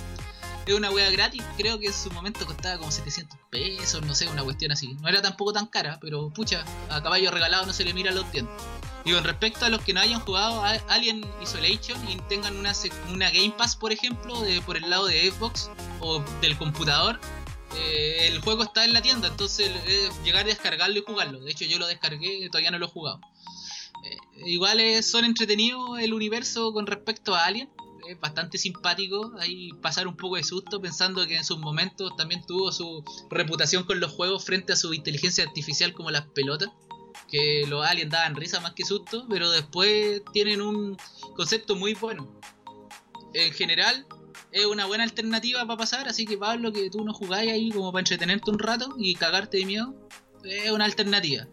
Es una wea gratis, creo que en su momento costaba como 700 pesos, no sé, una cuestión así. No era tampoco tan cara, pero pucha, a caballo regalado no se le mira los dientes. Y con respecto a los que no hayan jugado a Alien Isolation y tengan una, una Game Pass, por ejemplo, de, por el lado de Xbox o del computador, eh, el juego está en la tienda, entonces es llegar a descargarlo y jugarlo. De hecho, yo lo descargué, todavía no lo he jugado. Eh, igual es- son entretenidos el universo con respecto a Alien. Es bastante simpático ahí pasar un poco de susto pensando que en sus momentos también tuvo su reputación con los juegos frente a su inteligencia artificial como las pelotas que los aliens daban risa más que susto, pero después tienen un concepto muy bueno. En general, es una buena alternativa para pasar, así que Pablo, que tú no jugáis ahí como para entretenerte un rato y cagarte de miedo, es una alternativa.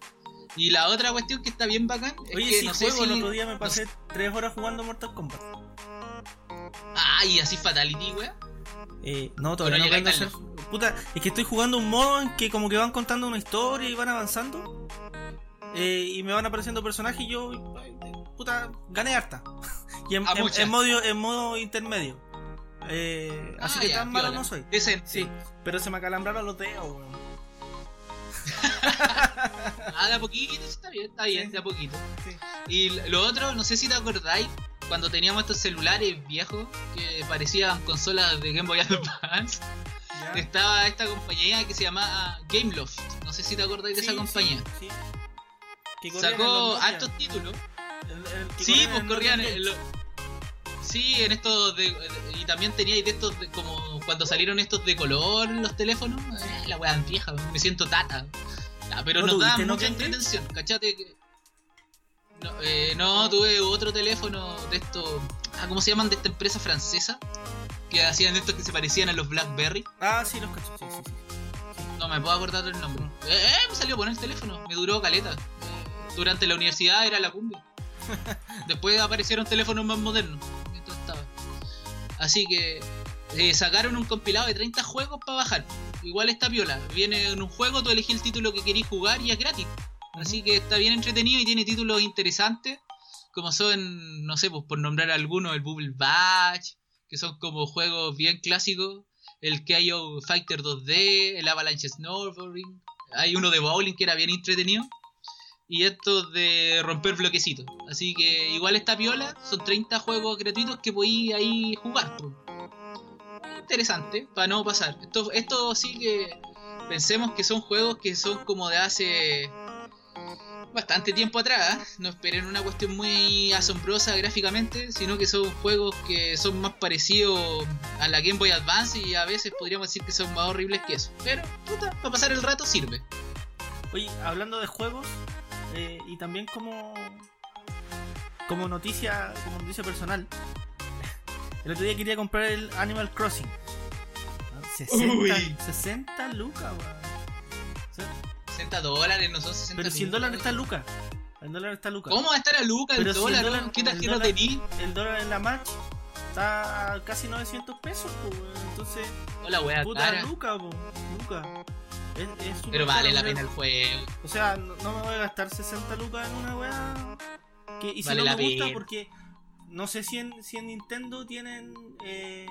Y la otra cuestión que está bien bacán es Oye, que si no sé juego, si... el otro día me pasé 3 horas jugando Mortal Kombat. Ah, y así Fatality, wea. Eh, no, todavía no Pero no hacer. Puta, es que estoy jugando un modo en que como que van contando una historia y van avanzando. Eh, y me van apareciendo personajes y yo, puta, gané harta. Y en, en- en modo, en modo intermedio. Eh, así Ah, que ya, tan malo no soy. Decente. Sí, pero se me acalambraron los dedos, weón. Ah, de a poquito, está bien, está bien, Sí. de a poquito. Sí. Y lo otro, no sé si te acordáis, cuando teníamos estos celulares viejos que parecían consolas de Game Boy Advance, estaba esta compañía que se llamaba Gameloft. No sé si te acordáis de esa compañía. sí, sí. Que Sacó los hartos títulos. El- el que Sí, pues corrían en Games. Sí, en estos de... Y también teníais de estos de- como cuando salieron estos de color los teléfonos. eh, la weá vieja, me siento tata. Ya, pero ¿No nos daban tuviste mucha entretención, cachate que... No, eh, no, tuve otro teléfono de estos... Ah, ¿Cómo se llaman? De esta empresa francesa. Que hacían estos que se parecían a los Blackberry. Ah, sí, los cacho. Sí, sí, sí. No me puedo acordar del nombre. Eh, eh, me salió bueno el teléfono, me duró caleta. Eh, durante la universidad era la cumbia. Después aparecieron teléfonos más modernos. Así que eh, sacaron un compilado de 30 juegos para bajar. Igual está piola. Viene en un juego, tú elegís el título que querís jugar y es gratis. Así que está bien entretenido y tiene títulos interesantes. Como son, no sé, pues por nombrar algunos, el Bubble Batch, que son como juegos bien clásicos. El KO Fighter 2D, el Avalanche Snowboarding. Hay uno de bowling que era bien entretenido. Y estos de romper bloquecitos. Así que igual está piola. Son 30 juegos gratuitos que podéis ahí jugar. Interesante, para no pasar. Esto, esto sí que pensemos que son juegos que son como de hace bastante tiempo atrás. ¿eh? No esperen una cuestión muy asombrosa gráficamente, sino que son juegos que son más parecidos a la Game Boy Advance y a veces podríamos decir que son más horribles que eso. Pero, puta, para pasar el rato sirve. Oye, hablando de juegos, eh, y también como como noticia, como noticia personal, el otro día quería comprar el Animal Crossing. Ah, 60, Uy. 60 lucas. O sea, 60 dólares, no son 60 Pero si el lucas. dólar está en lucas. El dólar está en lucas. ¿Cómo va a estar a Luca el Pero si el dólar? dólar- ¿Qué el dólar-? El dólar en la match está a casi 900 pesos, pues. Entonces, Hola, wea, puta cara. lucas, po. Lucas. Es, es súper Pero vale caro, la pena el juego. O sea, no, no me voy a gastar 60 lucas en una weá. Que, y si Vale no la me gusta, pena. porque no sé si en, si en Nintendo tienen eh,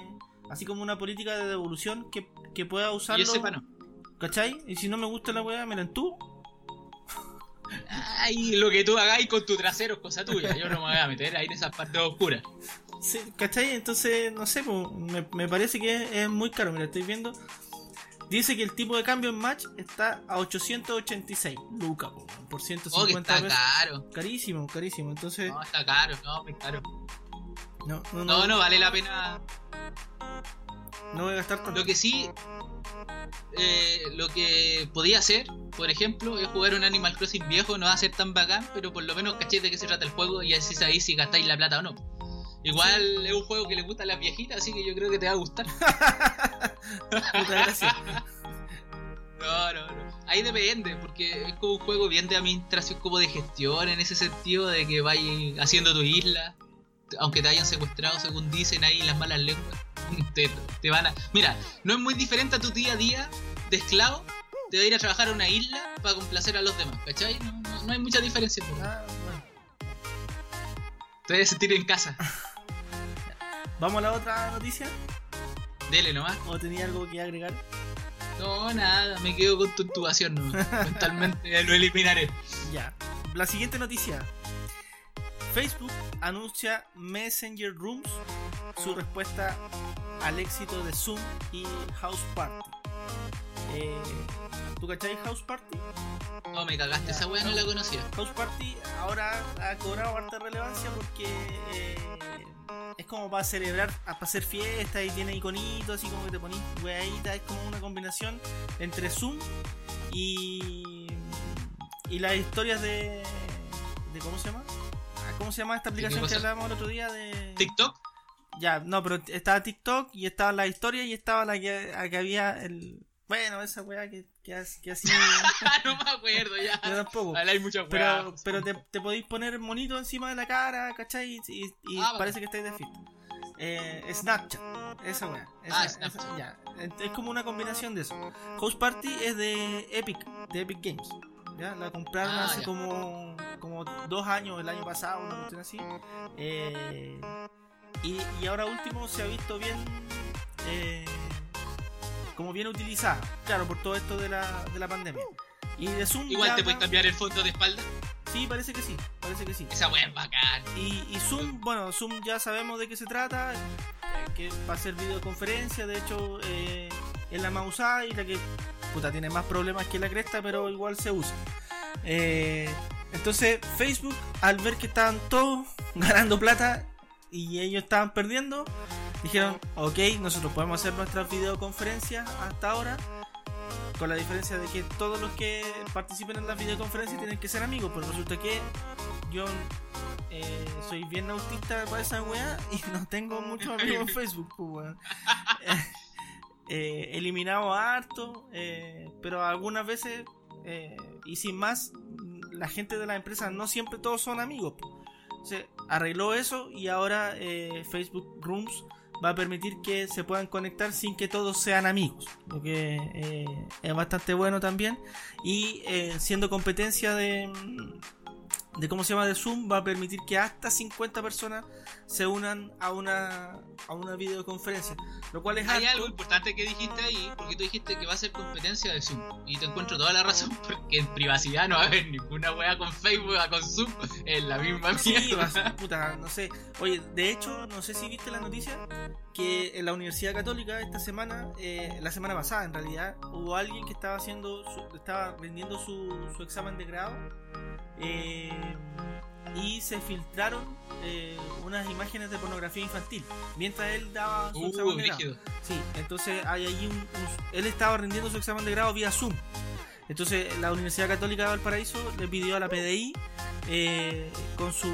así como una política de devolución que, que pueda usarlo. yo sepa, no. ¿Cachai? Y si no me gusta la weá, miren tú. Ay, lo que tú hagáis con tu trasero es cosa tuya. Yo no me voy a meter ahí en esas partes oscuras. Sí, ¿Cachai? Entonces, no sé, me, me parece que es, es muy caro. Mira, estoy viendo. Dice que el tipo de cambio en match está a 886 lucas po, por Oh, que 150 está pesos. caro. Carísimo, carísimo. Entonces, No, está caro, no, muy caro. no, no, No, no vale la pena. no voy a gastar tanto. Lo que sí, eh, lo que podía hacer, por ejemplo, es jugar un Animal Crossing viejo, no va a ser tan bacán, pero por lo menos caché de qué se trata el juego y así sabéis si gastáis la plata o no. Igual es un juego que le gusta a las viejitas, así que yo creo que te va a gustar. Puta gracia. No, no, no. Ahí depende, porque es como un juego bien de administración, como de gestión, en ese sentido, de que vayas haciendo tu isla, aunque te hayan secuestrado, según dicen ahí las malas lenguas, te, te van a... Mira, no es muy diferente a tu día a día de esclavo, te va a ir a trabajar a una isla para complacer a los demás, ¿cachai? No, no- no hay mucha diferencia. po. Ah, bueno. Te vas a sentir en casa. Vamos a la otra noticia. Dele nomás. ¿O tenía algo que agregar? No, nada, me quedo con tu intubación, no. Mentalmente lo eliminaré. Ya. La siguiente noticia. Facebook anuncia Messenger Rooms, su respuesta al éxito de Zoom y House Party. Eh, ¿Tú cachai House Party? No, me cagaste, esa weá no la conocía. House Party ahora ha cobrado harta relevancia porque eh, es como para celebrar, para hacer fiestas y tiene iconitos así como que te ponís weaditas, es como una combinación entre Zoom y y las historias de de cómo se llama Ah, ¿Cómo se llama esta aplicación que hablábamos el otro día de TikTok. Ya, no, pero estaba TikTok y estaba la historia y estaba la que, la que había el bueno, esa weá que, que, ha- que así no me acuerdo ya. yo tampoco. Vale, hay muchas Pero, pero te, te podéis poner monito encima de la cara, ¿cachai? Y, Ah, parece que estáis de fiesta. Eh, Snapchat, esa weá. Ah, esa- Snapchat. ya. Es como una combinación de eso. House Party es de Epic, de Epic Games. ¿ya? La compraron Ah, hace ya. como, como dos años, el año pasado, una cuestión así. Eh, y, y ahora último se ha visto bien. eh, como bien utilizada, claro, por todo esto de la, de la pandemia. Y de Zoom. Igual te puedes cambiar el fondo de espalda. Sí, parece que sí, parece que sí. Esa wea es bacán. Y, y Zoom, bueno, Zoom ya sabemos de qué se trata, eh, que va a ser videoconferencia, de hecho eh, es la más usada y la que puta, tiene más problemas que la cresta, pero igual se usa. Eh, entonces Facebook, al ver que estaban todos ganando plata y ellos estaban perdiendo, dijeron, ok, nosotros podemos hacer nuestras videoconferencias hasta ahora. Con la diferencia de que todos los que participen en las videoconferencias tienen que ser amigos, pero resulta que yo eh, soy bien autista para esa weá y no tengo muchos amigos en Facebook, pues, weón. Eh, eh, eliminado harto, eh, pero algunas veces, eh, y sin más, la gente de la empresa no siempre todos son amigos. pues. Se arregló eso y ahora eh, Facebook Rooms va a permitir que se puedan conectar sin que todos sean amigos, lo que eh, es bastante bueno también. Y eh, siendo competencia de, de cómo se llama de Zoom, va a permitir que hasta 50 personas se unan a una, a una videoconferencia, lo cual es Hay algo importante que dijiste ahí, porque tú dijiste que va a ser competencia de Zoom. Y te encuentro toda la razón, porque en privacidad no va a haber ninguna wea con Facebook o con Zoom en la misma Sí, mierda. va a ser- puta, no sé. Oye, de hecho, no sé si viste la noticia que en la Universidad Católica esta semana, eh, la semana pasada en realidad, hubo alguien que estaba haciendo, su- estaba rindiendo su, su examen de grado eh, y se filtraron eh, unas imágenes de pornografía infantil mientras él daba su Uh, examen de grado. Sí, entonces hay ahí un, un- él estaba rindiendo su examen de grado vía Zoom. Entonces la Universidad Católica de Valparaíso le pidió a la PDI eh, con su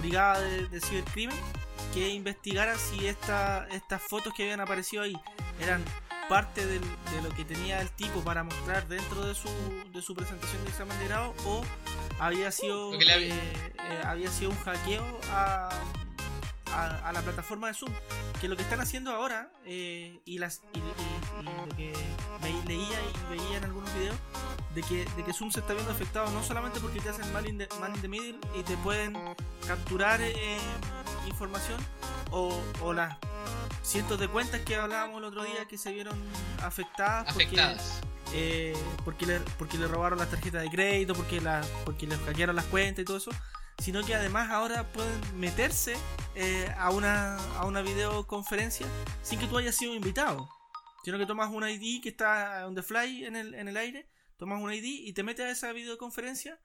brigada de, de cibercrimen que investigara si esta, estas fotos que habían aparecido ahí eran parte del- de lo que tenía el tipo para mostrar dentro de su, de su presentación de examen de grado o había sido eh, eh, había sido un hackeo a, a, a la plataforma de Zoom que lo que están haciendo ahora eh, y las y, y- y lo que ve- leía y veía en algunos videos de que, de que Zoom se está viendo afectado no solamente porque te hacen man in the, man in the middle y te pueden capturar eh, información o, o las cientos de cuentas que hablábamos el otro día que se vieron afectadas porque eh, porque, le, porque le robaron las tarjetas de crédito, porque, la, porque les hackearon las cuentas y todo eso, sino que además ahora pueden meterse eh, a, una, a una videoconferencia sin que tú hayas sido invitado, sino que tomas un ID que está on the fly en el, en el aire, tomas un ID y te metes a esa videoconferencia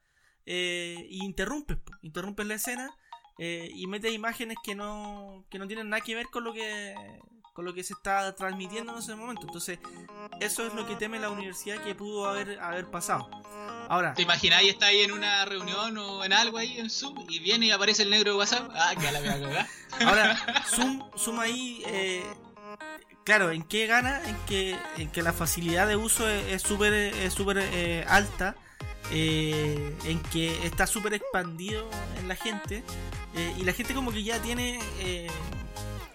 eh, y interrumpes, interrumpes la escena eh, y metes imágenes que no, que no tienen nada que ver con lo que con lo que se está transmitiendo en ese momento. Entonces, eso es lo que teme la universidad que pudo haber, haber pasado. Ahora, ¿Te imagináis está ahí en una reunión o en algo ahí en Zoom y viene y aparece el negro de WhatsApp? Ah, que la ahora Zoom, Zoom ahí, eh, claro, ¿en qué gana? En que, en que la facilidad de uso es súper es súper, eh, alta, eh, en que está súper expandido en la gente eh, y la gente como que ya tiene,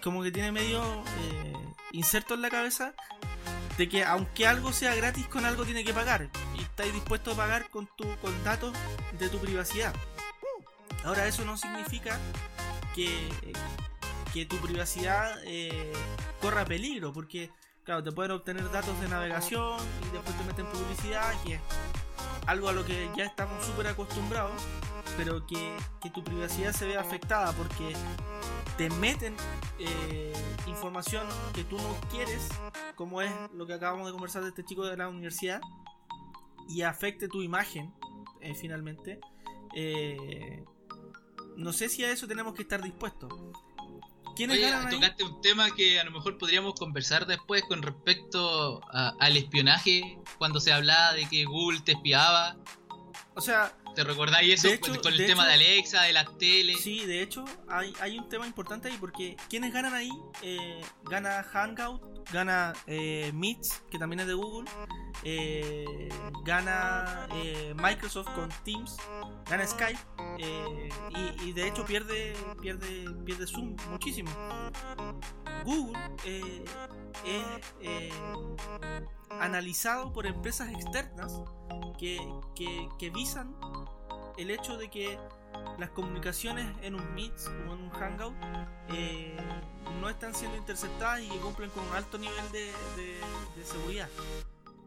como que tiene medio eh, inserto en la cabeza de que aunque algo sea gratis con algo tiene que pagar y estáis dispuesto a pagar con tu con datos de tu privacidad. Ahora eso no significa que, que tu privacidad eh, corra peligro, porque claro, te pueden obtener datos de navegación y después te meten publicidad, que es algo a lo que ya estamos súper acostumbrados, pero que, que tu privacidad se ve afectada porque te meten eh, información que tú no quieres, como es lo que acabamos de conversar de este chico de la universidad, y afecte tu imagen, eh, finalmente. Eh, no sé si a eso tenemos que estar dispuestos. ¿Quiénes Oye, ganan ahí? tocaste un tema que a lo mejor podríamos conversar después con respecto a- al espionaje, cuando se hablaba de que Google te espiaba. O sea, ¿Te recordáis eso hecho- con, el tema hecho- de Alexa, de las teles? Sí, de hecho, hay, hay un tema importante ahí porque quienes ganan ahí, eh, gana Hangout, gana eh, Meets, que también es de Google, eh, gana eh, Microsoft con Teams, gana Skype, eh, y, de hecho pierde, pierde, pierde Zoom muchísimo. Google, es analizado por empresas externas que, que, visan el hecho de que las comunicaciones en un Meet o en un Hangout no están siendo interceptadas y cumplen con un alto nivel de seguridad.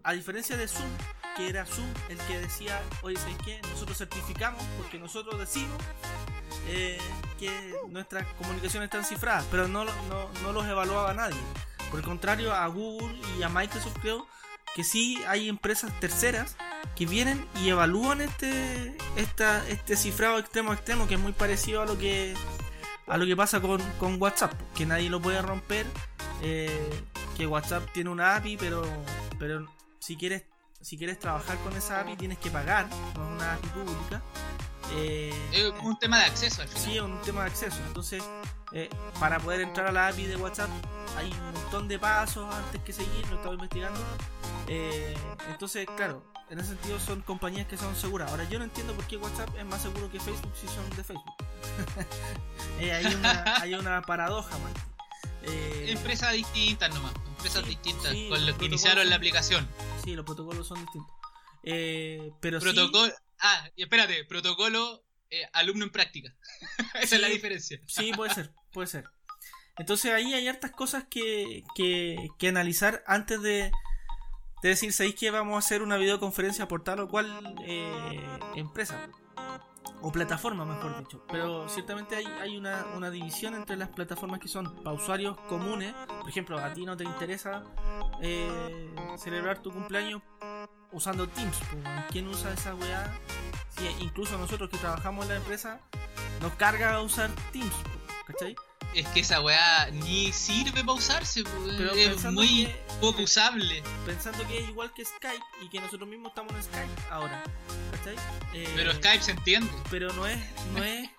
A diferencia de Zoom, que era Zoom el que decía, oye, ¿sabes qué? Nosotros certificamos porque nosotros decimos eh, que nuestras comunicaciones están cifradas, pero no, no, no los evaluaba nadie. Por el contrario, a Google y a Microsoft creo que sí hay empresas terceras que vienen y evalúan este, esta, este cifrado extremo a extremo que es muy parecido a lo que a lo que pasa con, con WhatsApp, que nadie lo puede romper, eh, que WhatsApp tiene una API, pero, pero si quieres si quieres trabajar con esa API tienes que pagar, no es una API pública. Eh, Es un tema de acceso al final. Sí, es un tema de acceso. Entonces, eh, para poder entrar a la API de WhatsApp hay un montón de pasos antes que seguir, lo estaba investigando. Eh, entonces, claro, en ese sentido son compañías que son seguras. Ahora, yo no entiendo por qué WhatsApp es más seguro que Facebook si son de Facebook. Eh, hay, una, hay una paradoja, man. Eh, Empresas distintas nomás, empresas Sí, distintas sí, con los los que iniciaron la aplicación. sí, los protocolos son distintos. Eh, pero sí- Protocolo. Ah, y espérate, protocolo eh, alumno en práctica. Esa es la diferencia. Sí, puede ser, puede ser. Entonces ahí hay hartas cosas que, que, que analizar antes de, de decir, ¿sabéis que vamos a hacer una videoconferencia por tal o cual eh, empresa? O plataforma, mejor dicho. Pero ciertamente hay, hay una, una división entre las plataformas que son para usuarios comunes. Por ejemplo, a ti no te interesa eh, celebrar tu cumpleaños usando Teams. ¿Quién usa esa weá? Sí, incluso nosotros que trabajamos en la empresa nos carga usar Teams, ¿cachai? Es que esa weá ni sirve para usarse, Pero es muy que- poco usable. Pensando que es igual que Skype y que nosotros mismos estamos en Skype ahora, ¿cachai? Eh, Pero Skype se entiende. pero no es, no es,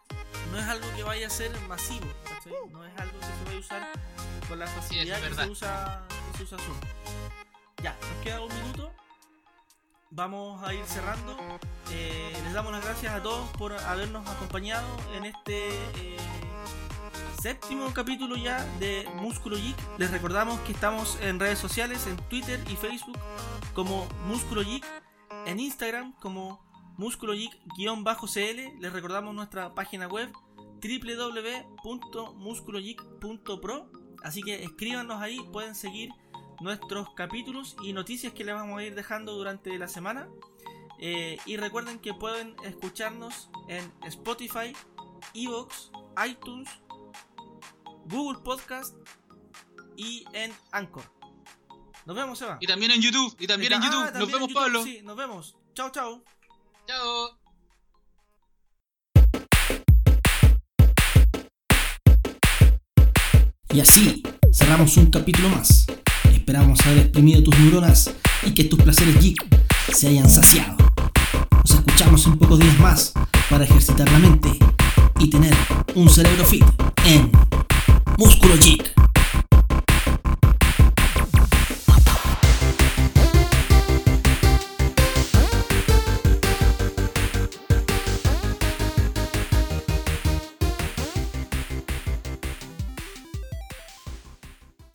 no es algo que vaya a ser masivo, ¿cachai? No es algo que se vaya a usar con la facilidad que se usa, que se usa Zoom. Ya, nos queda un minuto. Vamos a ir cerrando. Eh, les damos las gracias a todos por habernos acompañado en este eh, séptimo capítulo ya de Músculo Geek. Les recordamos que estamos en redes sociales, en Twitter y Facebook como Músculo Geek, en Instagram como Músculo Geek-cl. Les recordamos nuestra página web www.musculogeek.pro. Así que escríbanos ahí, pueden seguir nuestros capítulos y noticias que les vamos a ir dejando durante la semana. Eh, y recuerden que pueden escucharnos en Spotify, Evox, iTunes, Google Podcast y en Anchor. Nos vemos, Eva. Y también en YouTube. Y también en Ah, YouTube. también Nos vemos, YouTube, Pablo. Sí, nos vemos. Chao, chao. Chao. Y así cerramos un capítulo más. Esperamos haber exprimido tus neuronas y que tus placeres geek se hayan saciado. Nos escuchamos en pocos días más para ejercitar la mente y tener un cerebro fit en Músculo Geek.